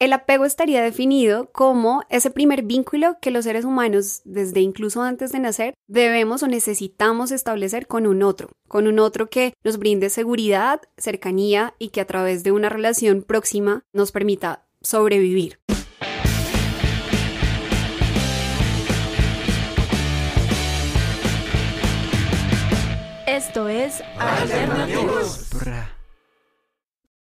El apego estaría definido como ese primer vínculo que los seres humanos, desde incluso antes de nacer, debemos o necesitamos establecer con un otro, con un otro que nos brinde seguridad, cercanía y que a través de una relación próxima nos permita sobrevivir. Esto es Alternativos.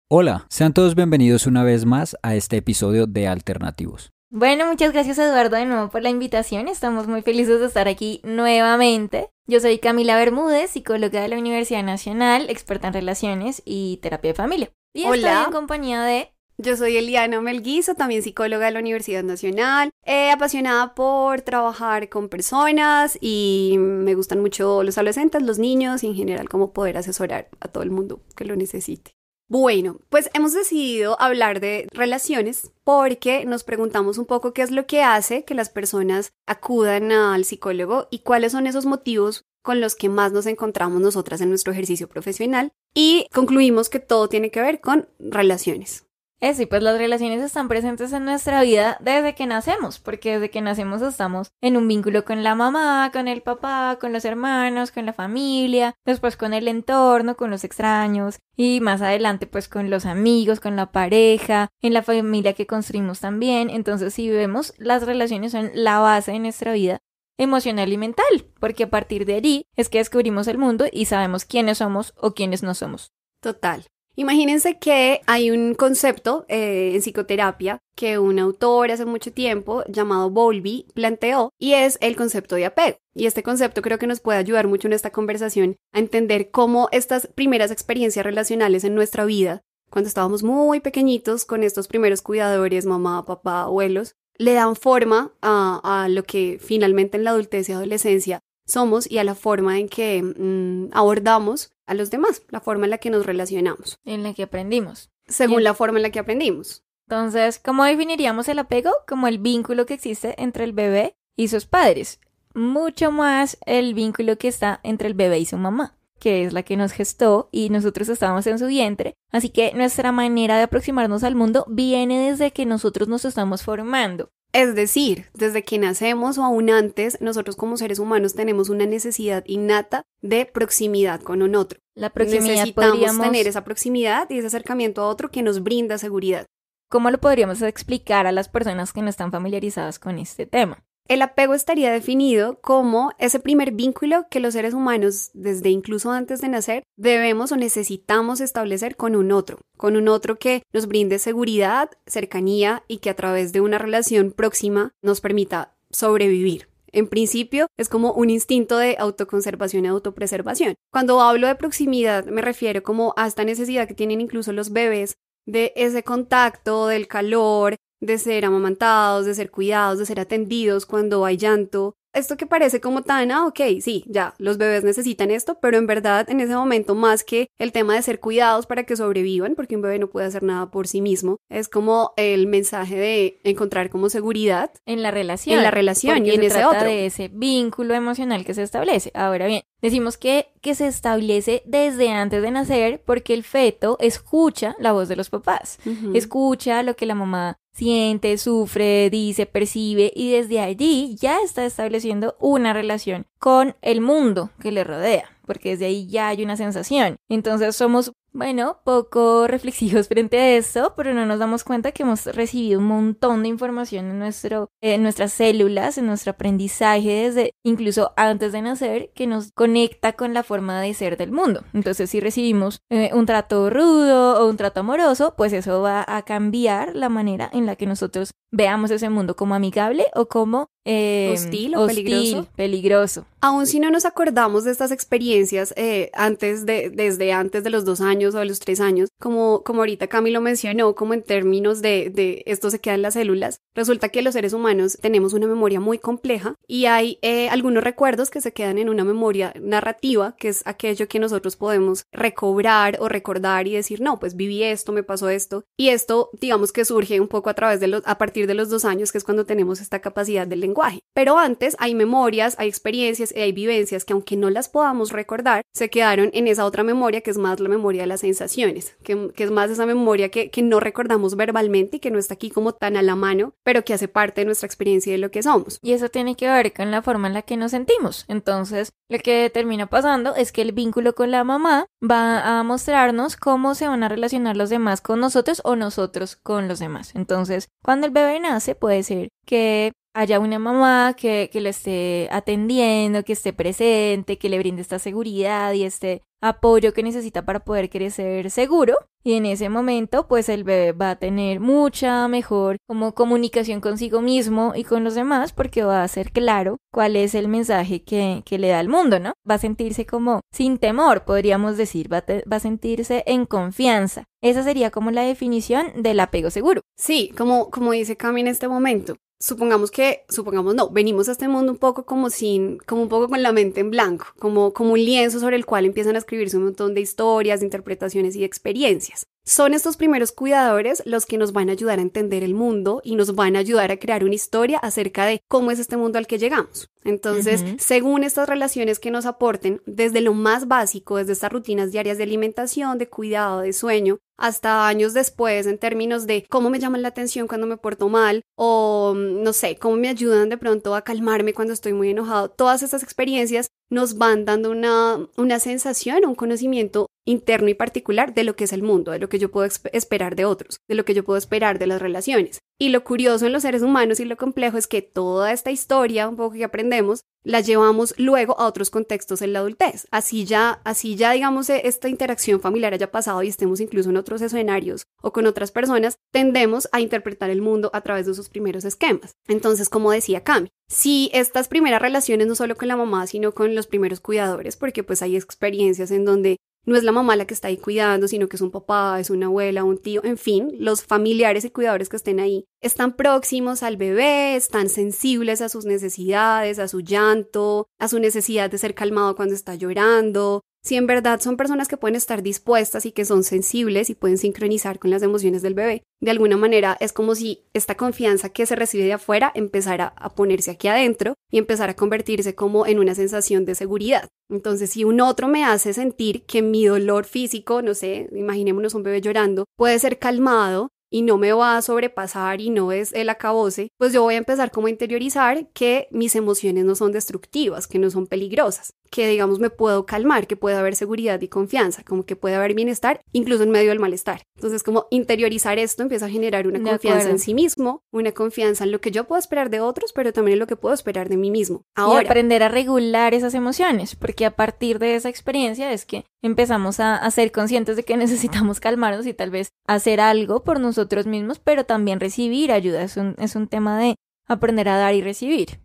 Hola, sean todos bienvenidos una vez más a este episodio de Alternativos. Bueno, muchas gracias Eduardo de nuevo por la invitación. Estamos muy felices de estar aquí nuevamente. Yo soy Camila Bermúdez, psicóloga de la Universidad Nacional, experta en relaciones y terapia de familia. Y estoy en compañía de yo soy Eliana Melguizo, también psicóloga de la Universidad Nacional, eh, apasionada por trabajar con personas y me gustan mucho los adolescentes, los niños y en general cómo poder asesorar a todo el mundo que lo necesite. Bueno, pues hemos decidido hablar de relaciones porque nos preguntamos un poco qué es lo que hace que las personas acudan al psicólogo y cuáles son esos motivos con los que más nos encontramos nosotras en nuestro ejercicio profesional y concluimos que todo tiene que ver con relaciones. Es y pues las relaciones están presentes en nuestra vida desde que nacemos, porque desde que nacemos estamos en un vínculo con la mamá, con el papá, con los hermanos, con la familia, después con el entorno, con los extraños y más adelante pues con los amigos, con la pareja, en la familia que construimos también. Entonces si vemos, las relaciones son la base de nuestra vida emocional y mental, porque a partir de allí es que descubrimos el mundo y sabemos quiénes somos o quiénes no somos. Total. Imagínense que hay un concepto eh, en psicoterapia que un autor hace mucho tiempo llamado Bowlby planteó y es el concepto de apego. Y este concepto creo que nos puede ayudar mucho en esta conversación a entender cómo estas primeras experiencias relacionales en nuestra vida, cuando estábamos muy pequeñitos con estos primeros cuidadores, mamá, papá, abuelos, le dan forma a, a lo que finalmente en la adultez y adolescencia somos y a la forma en que mm, abordamos a los demás, la forma en la que nos relacionamos. En la que aprendimos. Según la forma en la que aprendimos. Entonces, ¿cómo definiríamos el apego? Como el vínculo que existe entre el bebé y sus padres. Mucho más el vínculo que está entre el bebé y su mamá, que es la que nos gestó y nosotros estábamos en su vientre. Así que nuestra manera de aproximarnos al mundo viene desde que nosotros nos estamos formando. Es decir, desde que nacemos o aún antes, nosotros como seres humanos tenemos una necesidad innata de proximidad con un otro. La proximidad Necesitamos tener esa proximidad y ese acercamiento a otro que nos brinda seguridad. ¿Cómo lo podríamos explicar a las personas que no están familiarizadas con este tema? El apego estaría definido como ese primer vínculo que los seres humanos, desde incluso antes de nacer, debemos o necesitamos establecer con un otro, con un otro que nos brinde seguridad, cercanía y que a través de una relación próxima nos permita sobrevivir. En principio, es como un instinto de autoconservación y autopreservación. Cuando hablo de proximidad, me refiero como a esta necesidad que tienen incluso los bebés de ese contacto, del calor, de ser amamantados, de ser cuidados, de ser atendidos cuando hay llanto. Esto que parece como tan, ah, ok, sí, ya, los bebés necesitan esto, pero en verdad en ese momento más que el tema de ser cuidados para que sobrevivan, porque un bebé no puede hacer nada por sí mismo, es como el mensaje de encontrar como seguridad en la relación. En la relación y en ese otro. de ese vínculo emocional que se establece. Ahora bien, decimos que, que se establece desde antes de nacer porque el feto escucha la voz de los papás, escucha lo que la mamá siente, sufre, dice, percibe y desde allí ya está estableciendo una relación con el mundo que le rodea, porque desde ahí ya hay una sensación. Entonces somos bueno, poco reflexivos frente a esto, pero no nos damos cuenta que hemos recibido un montón de información en, nuestro, en nuestras células, en nuestro aprendizaje desde incluso antes de nacer, que nos conecta con la forma de ser del mundo. Entonces, si recibimos eh, un trato rudo o un trato amoroso, pues eso va a cambiar la manera en la que nosotros veamos ese mundo como amigable o como eh, hostil o peligroso. peligroso. Aún si no nos acordamos de estas experiencias eh, antes de, desde antes de los dos años o de los tres años, como, como ahorita Camilo mencionó, como en términos de, de esto se queda en las células, resulta que los seres humanos tenemos una memoria muy compleja y hay eh, algunos recuerdos que se quedan en una memoria narrativa, que es aquello que nosotros podemos recobrar o recordar y decir, no, pues viví esto, me pasó esto. Y esto, digamos que surge un poco a través de los, a partir de los dos años, que es cuando tenemos esta capacidad del lenguaje Pero antes hay memorias, hay experiencias y hay vivencias que aunque no las podamos recordar, se quedaron en esa otra memoria que es más la memoria de las sensaciones, que, es más esa memoria que, que no recordamos verbalmente y que no está aquí como tan a la mano, pero que hace parte de nuestra experiencia y de lo que somos. Y eso tiene que ver con la forma en la que nos sentimos. Entonces, lo que termina pasando es que el vínculo con la mamá va a mostrarnos cómo se van a relacionar los demás con nosotros o nosotros con los demás. Entonces, cuando el bebé nace, puede ser que haya una mamá que, que lo esté atendiendo, que esté presente, que le brinde esta seguridad y este apoyo que necesita para poder crecer seguro. Y en ese momento, pues el bebé va a tener mucha mejor como comunicación consigo mismo y con los demás porque va a ser claro cuál es el mensaje que, que le da al mundo, ¿no? Va a sentirse como sin temor, podríamos decir, va a, va a sentirse en confianza. Esa sería como la definición del apego seguro. Sí, como, como dice Cami en este momento, supongamos que, supongamos no, venimos a este mundo un poco como sin, como un poco con la mente en blanco, como, como un lienzo sobre el cual empiezan a escribirse un montón de historias, de interpretaciones y experiencias. Son estos primeros cuidadores los que nos van a ayudar a entender el mundo y nos van a ayudar a crear una historia acerca de cómo es este mundo al que llegamos. Entonces, según estas relaciones que nos aporten, desde lo más básico, desde estas rutinas diarias de alimentación, de cuidado, de sueño, hasta años después en términos de cómo me llaman la atención cuando me porto mal o no sé, cómo me ayudan de pronto a calmarme cuando estoy muy enojado. Todas estas experiencias nos van dando una, una sensación, un conocimiento interno y particular de lo que es el mundo, de lo que yo puedo esperar de otros, de lo que yo puedo esperar de las relaciones. Y lo curioso en los seres humanos y lo complejo es que toda esta historia, un poco que aprendemos, la llevamos luego a otros contextos en la adultez. Así ya, así ya digamos e, esta interacción familiar haya pasado y estemos incluso en otros escenarios o con otras personas, tendemos a interpretar el mundo a través de sus primeros esquemas. Entonces, como decía Cami, si estas primeras relaciones no solo con la mamá, sino con los primeros cuidadores, porque pues hay experiencias en donde no es la mamá la que está ahí cuidando, sino que es un papá, es una abuela, un tío, en fin, los familiares y cuidadores que estén ahí están próximos al bebé, están sensibles a sus necesidades, a su llanto, a su necesidad de ser calmado cuando está llorando, si en verdad son personas que pueden estar dispuestas y que son sensibles y pueden sincronizar con las emociones del bebé, de alguna manera es como si esta confianza que se recibe de afuera empezara a ponerse aquí adentro y empezara a convertirse como en una sensación de seguridad. Entonces, si un otro me hace sentir que mi dolor físico, no sé, imaginémonos un bebé llorando, puede ser calmado, y no me va a sobrepasar y no es el acabose, pues yo voy a empezar como a interiorizar que mis emociones no son destructivas, que no son peligrosas que digamos me puedo calmar, que puede haber seguridad y confianza, como que puede haber bienestar, incluso en medio del malestar. Entonces, como interiorizar esto empieza a generar una confianza en sí mismo, una confianza en lo que yo puedo esperar de otros, pero también en lo que puedo esperar de mí mismo. Ahora, y aprender a regular esas emociones, porque a partir de esa experiencia es que empezamos a, a ser conscientes de que necesitamos calmarnos y tal vez hacer algo por nosotros mismos, pero también recibir ayuda. Es un, es un tema de aprender a dar y recibir.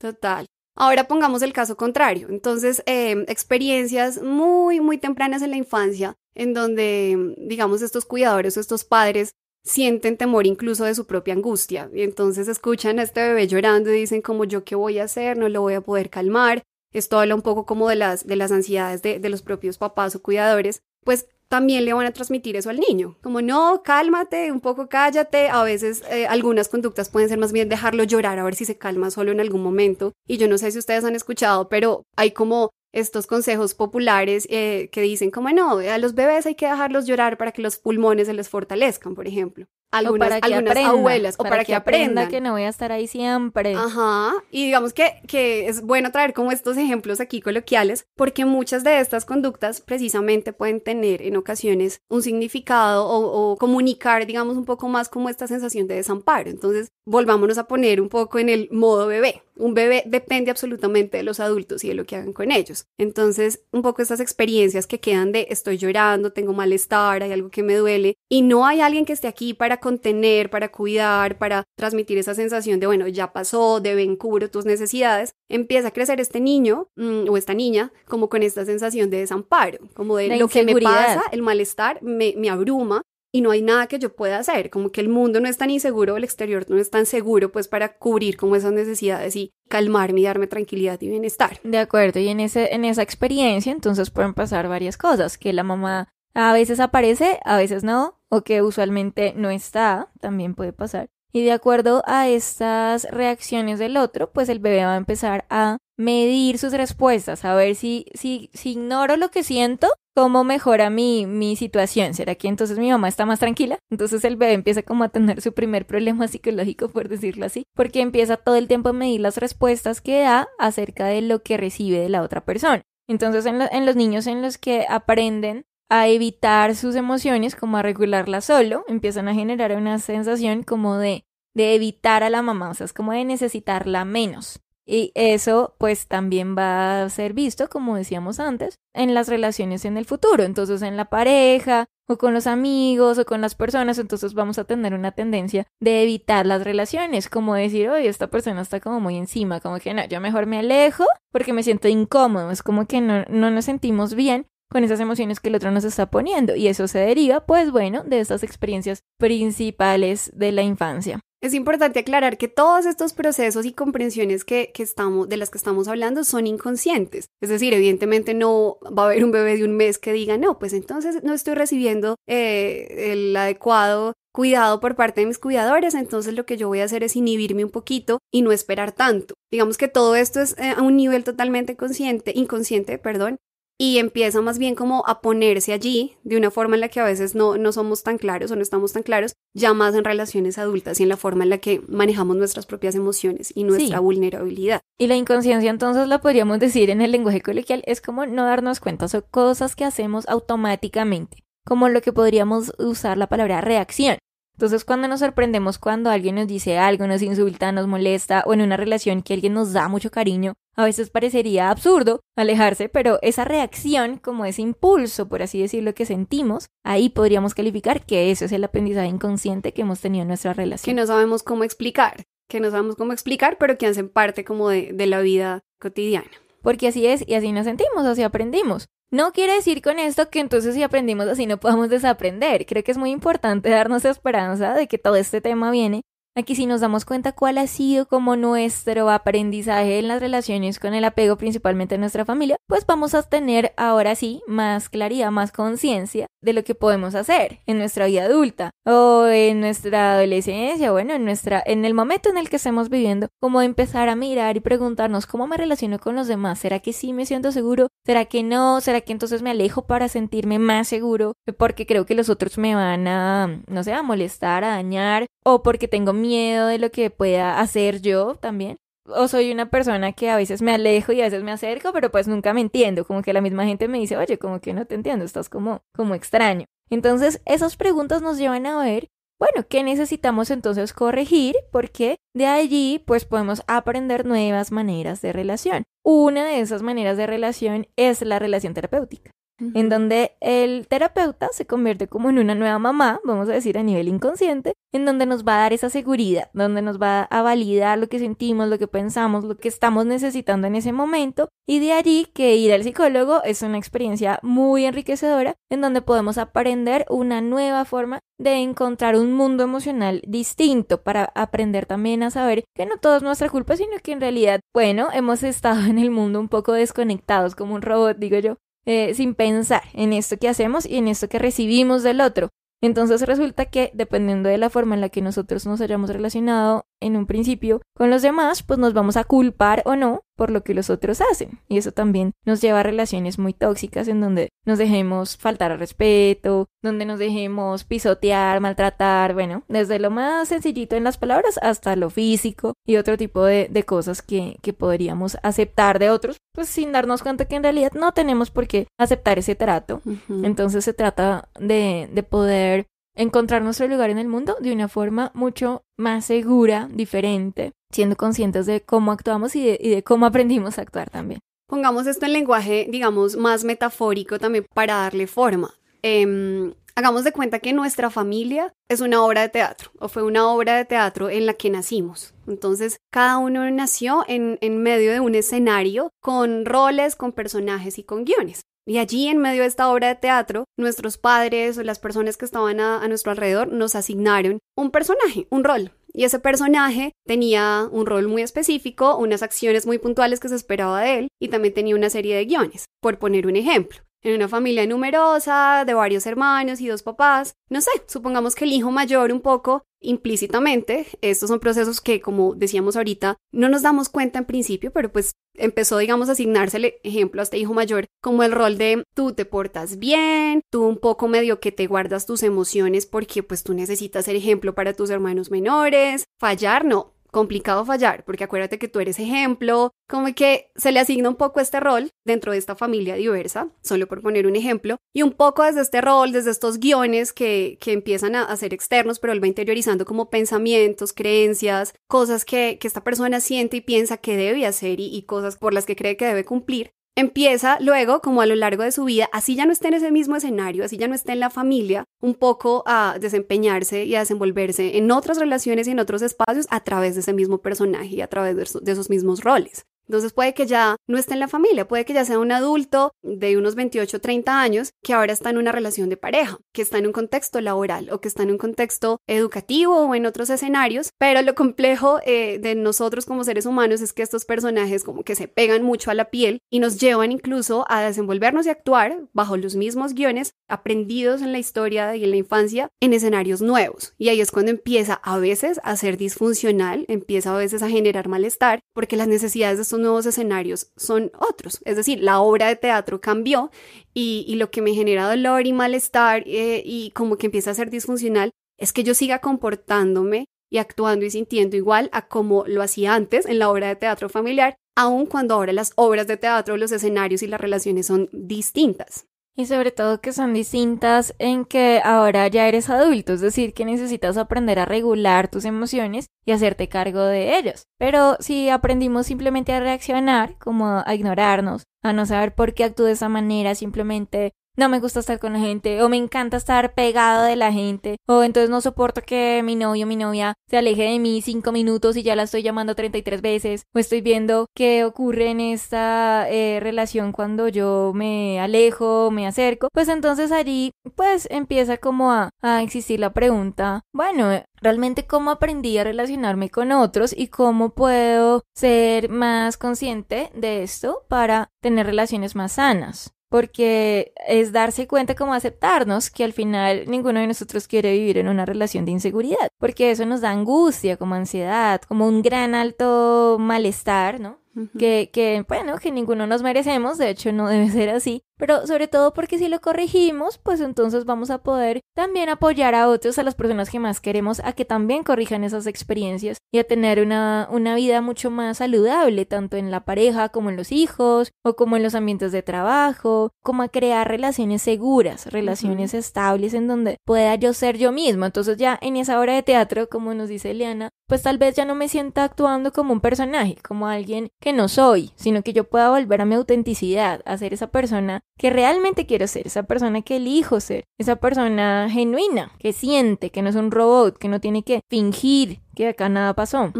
Total. Ahora pongamos el caso contrario. Entonces, em, experiencias muy, muy tempranas en la infancia, en donde, digamos, estos cuidadores o estos padres sienten temor incluso de su propia angustia. Y entonces escuchan a este bebé llorando y dicen como yo qué voy a hacer, no lo voy a poder calmar. Esto habla un poco como de las, de las ansiedades de, de los propios papás o cuidadores. Pues también le van a transmitir eso al niño. Como no, cálmate, un poco cállate. A veces eh, algunas conductas pueden ser más bien dejarlo llorar a ver si se calma solo en algún momento. Y yo no sé si ustedes han escuchado, pero hay como estos consejos populares eh, que dicen como no, a los bebés hay que dejarlos llorar para que los pulmones se les fortalezcan, por ejemplo algunas, para que algunas abuelas o para, que, aprenda que no voy a estar ahí siempre. Ajá, y digamos que, que es bueno traer como estos ejemplos aquí coloquiales porque muchas de estas conductas precisamente pueden tener en ocasiones un significado o, o comunicar, digamos, un poco más como esta sensación de desamparo. Entonces, volvámonos a poner un poco en el modo bebé. Un bebé depende absolutamente de los adultos y de lo que hagan con ellos. Entonces, un poco estas experiencias que quedan de estoy llorando, tengo malestar, hay algo que me duele y no hay alguien que esté aquí para contener, para cuidar, para transmitir esa sensación de, bueno, ya pasó, deben cubrir tus necesidades, empieza a crecer este niño mm, o esta niña como con esta sensación de desamparo, como de lo que me pasa, el malestar me, me abruma y no hay nada que yo pueda hacer, como que el mundo no es tan inseguro, el exterior no es tan seguro pues para cubrir como esas necesidades y calmarme y darme tranquilidad y bienestar. De acuerdo, y en, ese, en esa experiencia entonces pueden pasar varias cosas, que la mamá a veces aparece, a veces no, o que usualmente no está, también puede pasar. Y de acuerdo a estas reacciones del otro, pues el bebé va a empezar a medir sus respuestas, a ver si, si, si ignoro lo que siento, cómo mejora mi, mi situación. ¿Será que entonces mi mamá está más tranquila? Entonces el bebé empieza como a tener su primer problema psicológico, por decirlo así, porque empieza todo el tiempo a medir las respuestas que da acerca de lo que recibe de la otra persona. Entonces en, en los niños en los que aprenden a evitar sus emociones, como a regularlas solo, empiezan a generar una sensación como de, de evitar a la mamá, o sea, es como de necesitarla menos. Y eso pues también va a ser visto, como decíamos antes, en las relaciones en el futuro. Entonces en la pareja o con los amigos o con las personas, entonces vamos a tener una tendencia de evitar las relaciones, como decir, oye, esta persona está como muy encima, como que no, yo mejor me alejo porque me siento incómodo, es como que no, no nos sentimos bien con esas emociones que el otro nos está poniendo y eso se deriva, pues bueno, de estas experiencias principales de la infancia. Es importante aclarar que todos estos procesos y comprensiones que, estamos, de las que estamos hablando son inconscientes. Es decir, evidentemente no va a haber un bebé de un mes que diga, no, pues entonces no estoy recibiendo eh, el adecuado cuidado por parte de mis cuidadores, entonces lo que yo voy a hacer es inhibirme un poquito y no esperar tanto. Digamos que todo esto es eh, a un nivel totalmente consciente, inconsciente, perdón, y empieza más bien como a ponerse allí de una forma en la que a veces no, no somos tan claros o no estamos tan claros, ya más en relaciones adultas y en la forma en la que manejamos nuestras propias emociones y nuestra vulnerabilidad. Y la inconsciencia entonces lo podríamos decir en el lenguaje coloquial, es como no darnos cuenta, son cosas que hacemos automáticamente, como lo que podríamos usar la palabra reacción. Entonces, cuando nos sorprendemos cuando alguien nos dice algo, nos insulta, nos molesta o en una relación que alguien nos da mucho cariño, a veces parecería absurdo alejarse, pero esa reacción, como ese impulso, por así decirlo, que sentimos, ahí podríamos calificar que eso es el aprendizaje inconsciente que hemos tenido en nuestra relación. Que no sabemos cómo explicar, que no sabemos cómo explicar, pero que hacen parte como de, de la vida cotidiana. Porque así es y así nos sentimos, así aprendimos. No quiere decir con esto que entonces si aprendimos así no podamos desaprender. Creo que es muy importante darnos esperanza de que todo este tema viene Aquí sí nos damos cuenta cuál ha sido como nuestro aprendizaje en las relaciones con el apego principalmente en nuestra familia, pues vamos a tener ahora sí más claridad, más conciencia de lo que podemos hacer en nuestra vida adulta o en nuestra adolescencia, bueno, en nuestra en el momento en el que estemos viviendo, como empezar a mirar y preguntarnos cómo me relaciono con los demás, ¿será que sí me siento seguro? ¿Será que no? ¿Será que entonces me alejo para sentirme más seguro? Porque creo que los otros me van a no sé, a molestar, a dañar o porque tengo miedo de lo que pueda hacer yo también. O soy una persona que a veces me alejo y a veces me acerco, pero pues nunca me entiendo. Como que la misma gente me dice, oye, como que no te entiendo, estás como, como extraño. Entonces, esas preguntas nos llevan a ver, bueno, ¿qué necesitamos entonces corregir? Porque de allí, pues podemos aprender nuevas maneras de relación. Una de esas maneras de relación es la relación terapéutica en donde el terapeuta se convierte como en una nueva mamá, vamos a decir a nivel inconsciente, en donde nos va a dar esa seguridad, donde nos va a validar lo que sentimos, lo que pensamos, lo que estamos necesitando en ese momento, y de allí que ir al psicólogo es una experiencia muy enriquecedora, en donde podemos aprender una nueva forma de encontrar un mundo emocional distinto para aprender también a saber que no todo es nuestra culpa, sino que en realidad, bueno, hemos estado en el mundo un poco desconectados como un robot, digo yo, eh, sin pensar en esto que hacemos y en esto que recibimos del otro. Entonces resulta que dependiendo de la forma en la que nosotros nos hayamos relacionado en un principio con los demás, pues nos vamos a culpar o no por lo que los otros hacen. Y eso también nos lleva a relaciones muy tóxicas en donde nos dejemos faltar al respeto, donde nos dejemos pisotear, maltratar, bueno, desde lo más sencillito en las palabras hasta lo físico y otro tipo de, cosas que, que podríamos aceptar de otros, pues sin darnos cuenta que en realidad no tenemos por qué aceptar ese trato. Entonces se trata de, de poder encontrar nuestro lugar en el mundo de una forma mucho más segura, diferente, siendo conscientes de cómo actuamos y de, cómo aprendimos a actuar también. Pongamos esto en lenguaje, digamos, más metafórico también para darle forma. Em, hagamos de cuenta que nuestra familia es una obra de teatro o fue una obra de teatro en la que nacimos. Entonces, cada uno nació en medio de un escenario con roles, con personajes y con guiones. Y allí, en medio de esta obra de teatro, nuestros padres o las personas que estaban a, nuestro alrededor nos asignaron un personaje, un rol. Y ese personaje tenía un rol muy específico, unas acciones muy puntuales que se esperaba de él y también tenía una serie de guiones, por poner un ejemplo. En una familia numerosa, de varios hermanos y dos papás. No sé, supongamos que el hijo mayor un poco implícitamente, estos son procesos que, como decíamos ahorita, no nos damos cuenta en principio, pero pues empezó, digamos, a asignársele ejemplo a este hijo mayor como el rol de tú te portas bien, tú un poco medio que te guardas tus emociones porque pues tú necesitas ser ejemplo para tus hermanos menores, fallar no, complicado fallar, porque acuérdate que tú eres ejemplo, como que se le asigna un poco este rol dentro de esta familia diversa, solo por poner un ejemplo, y un poco desde este rol, desde estos guiones que, que empiezan a, ser externos, pero él va interiorizando como pensamientos, creencias, cosas que, que esta persona siente y piensa que debe hacer y, y cosas por las que cree que debe cumplir, empieza luego, como a lo largo de su vida, así ya no está en ese mismo escenario, así ya no está en la familia, un poco a desempeñarse y a desenvolverse en otras relaciones y en otros espacios a través de ese mismo personaje y a través de esos mismos roles. Entonces puede que ya no esté en la familia, puede que ya sea un adulto de unos 28 o 30 años que ahora está en una relación de pareja, que está en un contexto laboral o que está en un contexto educativo o en otros escenarios, pero lo complejo eh, de nosotros como seres humanos es que estos personajes como que se pegan mucho a la piel y nos llevan incluso a desenvolvernos y actuar bajo los mismos guiones aprendidos en la historia y en la infancia en escenarios nuevos. Y ahí es cuando empieza a veces a ser disfuncional, empieza a veces a generar malestar porque las necesidades de nuevos escenarios son otros. Es decir, la obra de teatro cambió y, lo que me genera dolor y malestar eh, y como que empieza a ser disfuncional es que yo siga comportándome y actuando y sintiendo igual a como lo hacía antes en la obra de teatro familiar, aun cuando ahora las obras de teatro, los escenarios y las relaciones son distintas. Y sobre todo que son distintas en que ahora ya eres adulto, es decir, que necesitas aprender a regular tus emociones y hacerte cargo de ellas. Pero si aprendimos simplemente a reaccionar, como a ignorarnos, a no saber por qué actúo de esa manera, simplemente no me gusta estar con la gente, o me encanta estar pegado de la gente, o entonces no soporto que mi novio o mi novia se aleje de mí cinco minutos y ya la estoy llamando 33 veces, o estoy viendo qué ocurre en esta eh, relación cuando yo me alejo, me acerco, pues entonces allí pues empieza como a, a existir la pregunta, bueno, realmente cómo aprendí a relacionarme con otros y cómo puedo ser más consciente de esto para tener relaciones más sanas porque es darse cuenta como aceptarnos que al final ninguno de nosotros quiere vivir en una relación de inseguridad, porque eso nos da angustia, como ansiedad, como un gran alto malestar, ¿no? Que, que, bueno, que ninguno nos merecemos, de hecho no debe ser así, pero sobre todo porque si lo corregimos, pues entonces vamos a poder también apoyar a otros, a las personas que más queremos, a que también corrijan esas experiencias y a tener una, una vida mucho más saludable, tanto en la pareja como en los hijos, o como en los ambientes de trabajo, como a crear relaciones seguras, relaciones estables en donde pueda yo ser yo mismo. Entonces ya en esa hora de teatro, como nos dice Eliana, pues tal vez ya no me sienta actuando como un personaje, como alguien que no soy, sino que yo pueda volver a mi autenticidad, a ser esa persona que realmente quiero ser, esa persona que elijo ser, esa persona genuina, que siente, que no es un robot, que no tiene que fingir que acá nada pasó.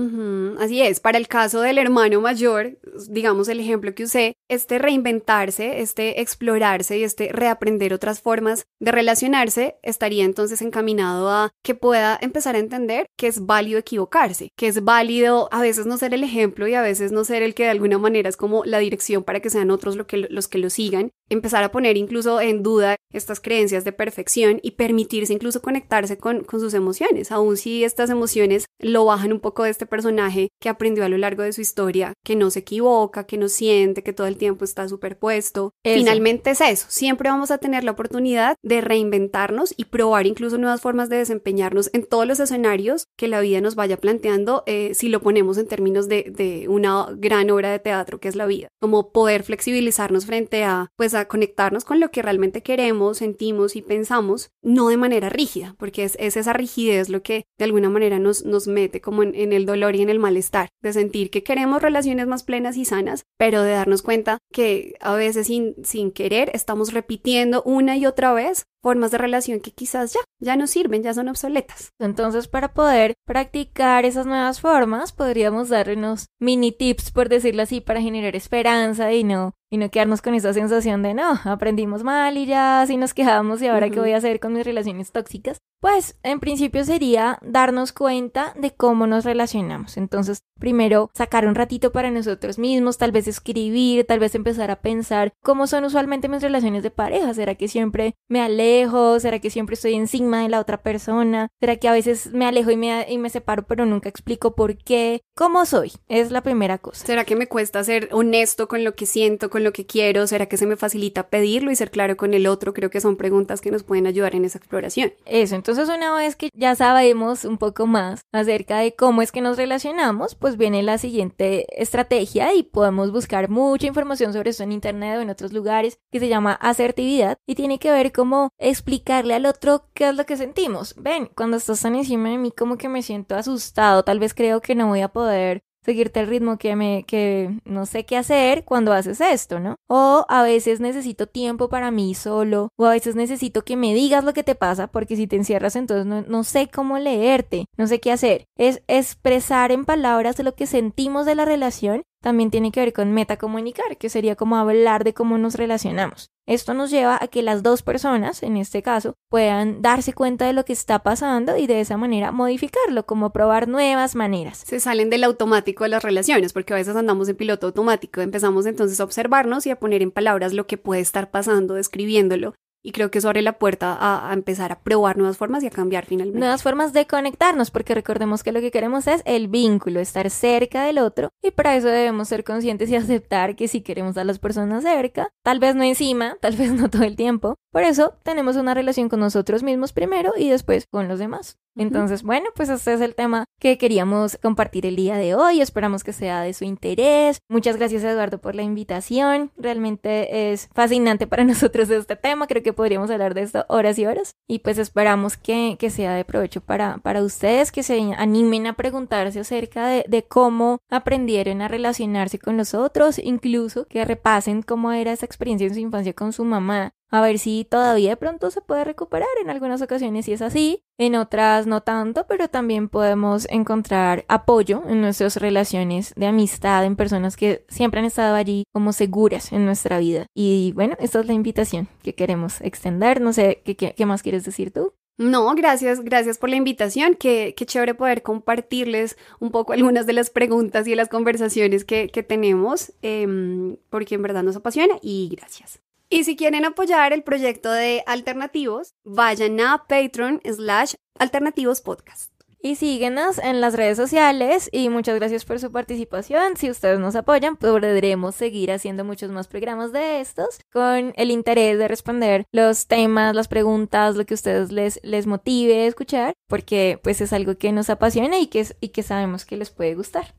Así es, para el caso del hermano mayor, digamos el ejemplo que usé, este reinventarse, este explorarse y este reaprender otras formas de relacionarse estaría entonces encaminado a que pueda empezar a entender que es válido equivocarse, que es válido a veces no ser el ejemplo y a veces no ser el que de alguna manera es como la dirección para que sean otros que, los que lo sigan, empezar a poner incluso en duda estas creencias de perfección y permitirse incluso conectarse con, con sus emociones, aun si estas emociones lo bajan un poco de este personaje que aprendió a lo largo de su historia, que no se equivoca, que no siente, que todo el tiempo está superpuesto. Finalmente es eso, siempre vamos a tener la oportunidad de reinventarnos y probar incluso nuevas formas de desempeñarnos en todos los escenarios que la vida nos vaya planteando eh, si lo ponemos en términos de, de una gran obra de teatro que es la vida, como poder flexibilizarnos frente a, pues a conectarnos con lo que realmente queremos, sentimos y pensamos, no de manera rígida, porque es, es esa rigidez lo que de alguna manera nos, nos mete como en, el dolor y en el malestar, de sentir que queremos relaciones más plenas y sanas, pero de darnos cuenta que a veces sin, sin querer estamos repitiendo una y otra vez formas de relación que quizás ya, ya no sirven, ya son obsoletas. Entonces, para poder practicar esas nuevas formas, podríamos darnos mini tips, por decirlo así, para generar esperanza y no, y no quedarnos con esa sensación de no, aprendimos mal y ya así nos quejamos y ahora qué voy a hacer con mis relaciones tóxicas. Pues en principio sería darnos cuenta de cómo nos relacionamos. Entonces, primero sacar un ratito para nosotros mismos, tal vez escribir, tal vez empezar a pensar cómo son usualmente mis relaciones de pareja. ¿Será que siempre me alejo? ¿Será que siempre estoy encima de la otra persona? ¿Será que a veces me alejo y me, y me separo pero nunca explico por qué? ¿Cómo soy? Es la primera cosa. ¿Será que me cuesta ser honesto con lo que siento, con lo que quiero? ¿Será que se me facilita pedirlo y ser claro con el otro? Creo que son preguntas que nos pueden ayudar en esa exploración. Eso, entonces una vez que ya sabemos un poco más acerca de cómo es que nos relacionamos, pues viene la siguiente estrategia y podemos buscar mucha información sobre eso en internet o en otros lugares que se llama asertividad y tiene que ver cómo explicarle al otro qué es lo que sentimos. Ven, cuando estás tan encima de mí como que me siento asustado, tal vez creo que no voy a poder seguirte el ritmo que me que no sé qué hacer cuando haces esto, ¿no? O a veces necesito tiempo para mí solo, o a veces necesito que me digas lo que te pasa, porque si te encierras entonces no, no sé cómo leerte, no sé qué hacer. Es expresar en palabras lo que sentimos de la relación también tiene que ver con metacomunicar, que sería como hablar de cómo nos relacionamos. Esto nos lleva a que las dos personas, en este caso, puedan darse cuenta de lo que está pasando y de esa manera modificarlo, como probar nuevas maneras. Se salen del automático de las relaciones, porque a veces andamos en piloto automático. Empezamos entonces a observarnos y a poner en palabras lo que puede estar pasando, describiéndolo, y creo que eso abre la puerta a, empezar a probar nuevas formas y a cambiar finalmente. Nuevas formas de conectarnos, porque recordemos que lo que queremos es el vínculo, estar cerca del otro. Y para eso debemos ser conscientes y aceptar que si queremos a las personas cerca, tal vez no encima, tal vez no todo el tiempo. Por eso tenemos una relación con nosotros mismos primero y después con los demás. Entonces, bueno, pues este es el tema que queríamos compartir el día de hoy. Esperamos que sea de su interés. Muchas gracias, Eduardo, por la invitación. Realmente es fascinante para nosotros este tema. Creo que podríamos hablar de esto horas y horas. Y pues esperamos que, que sea de provecho para, para ustedes, que se animen a preguntarse acerca de, de cómo aprendieron a relacionarse con los otros, incluso que repasen cómo era esa experiencia en su infancia con su mamá a ver si todavía de pronto se puede recuperar. En algunas ocasiones si es así, en otras no tanto, pero también podemos encontrar apoyo en nuestras relaciones de amistad, en personas que siempre han estado allí como seguras en nuestra vida. Y bueno, esta es la invitación que queremos extender. No sé, ¿qué, más quieres decir tú? No, gracias, gracias por la invitación. Qué, qué, chévere poder compartirles un poco algunas de las preguntas y las conversaciones que, que tenemos, eh, porque en verdad nos apasiona y gracias. Y si quieren apoyar el proyecto de Alternativos, vayan a Patreon slash Alternativos Podcast. Y síguenos en las redes sociales y muchas gracias por su participación. Si ustedes nos apoyan, podremos seguir haciendo muchos más programas de estos con el interés de responder los temas, las preguntas, lo que ustedes les, les motive a escuchar, porque pues es algo que nos apasiona y que, y que sabemos que les puede gustar.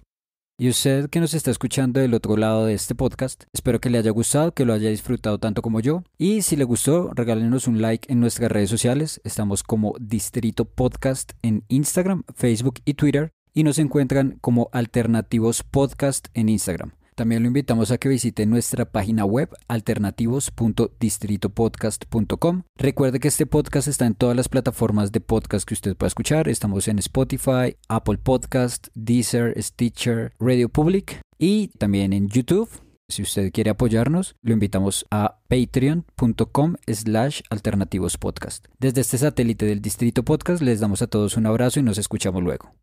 Y usted que nos está escuchando del otro lado de este podcast, espero que le haya gustado, que lo haya disfrutado tanto como yo. Y si le gustó, regálenos un like en nuestras redes sociales. Estamos como Distrito Podcast en Instagram, Facebook y Twitter. Y nos encuentran como Alternativos Podcast en Instagram. También lo invitamos a que visite nuestra página web alternativos.distritopodcast.com. Recuerde que este podcast está en todas las plataformas de podcast que usted pueda escuchar. Estamos en Spotify, Apple Podcast, Deezer, Stitcher, Radio Public y también en YouTube. Si usted quiere apoyarnos, lo invitamos a patreon.com slash alternativospodcast. Desde este satélite del Distrito Podcast les damos a todos un abrazo y nos escuchamos luego.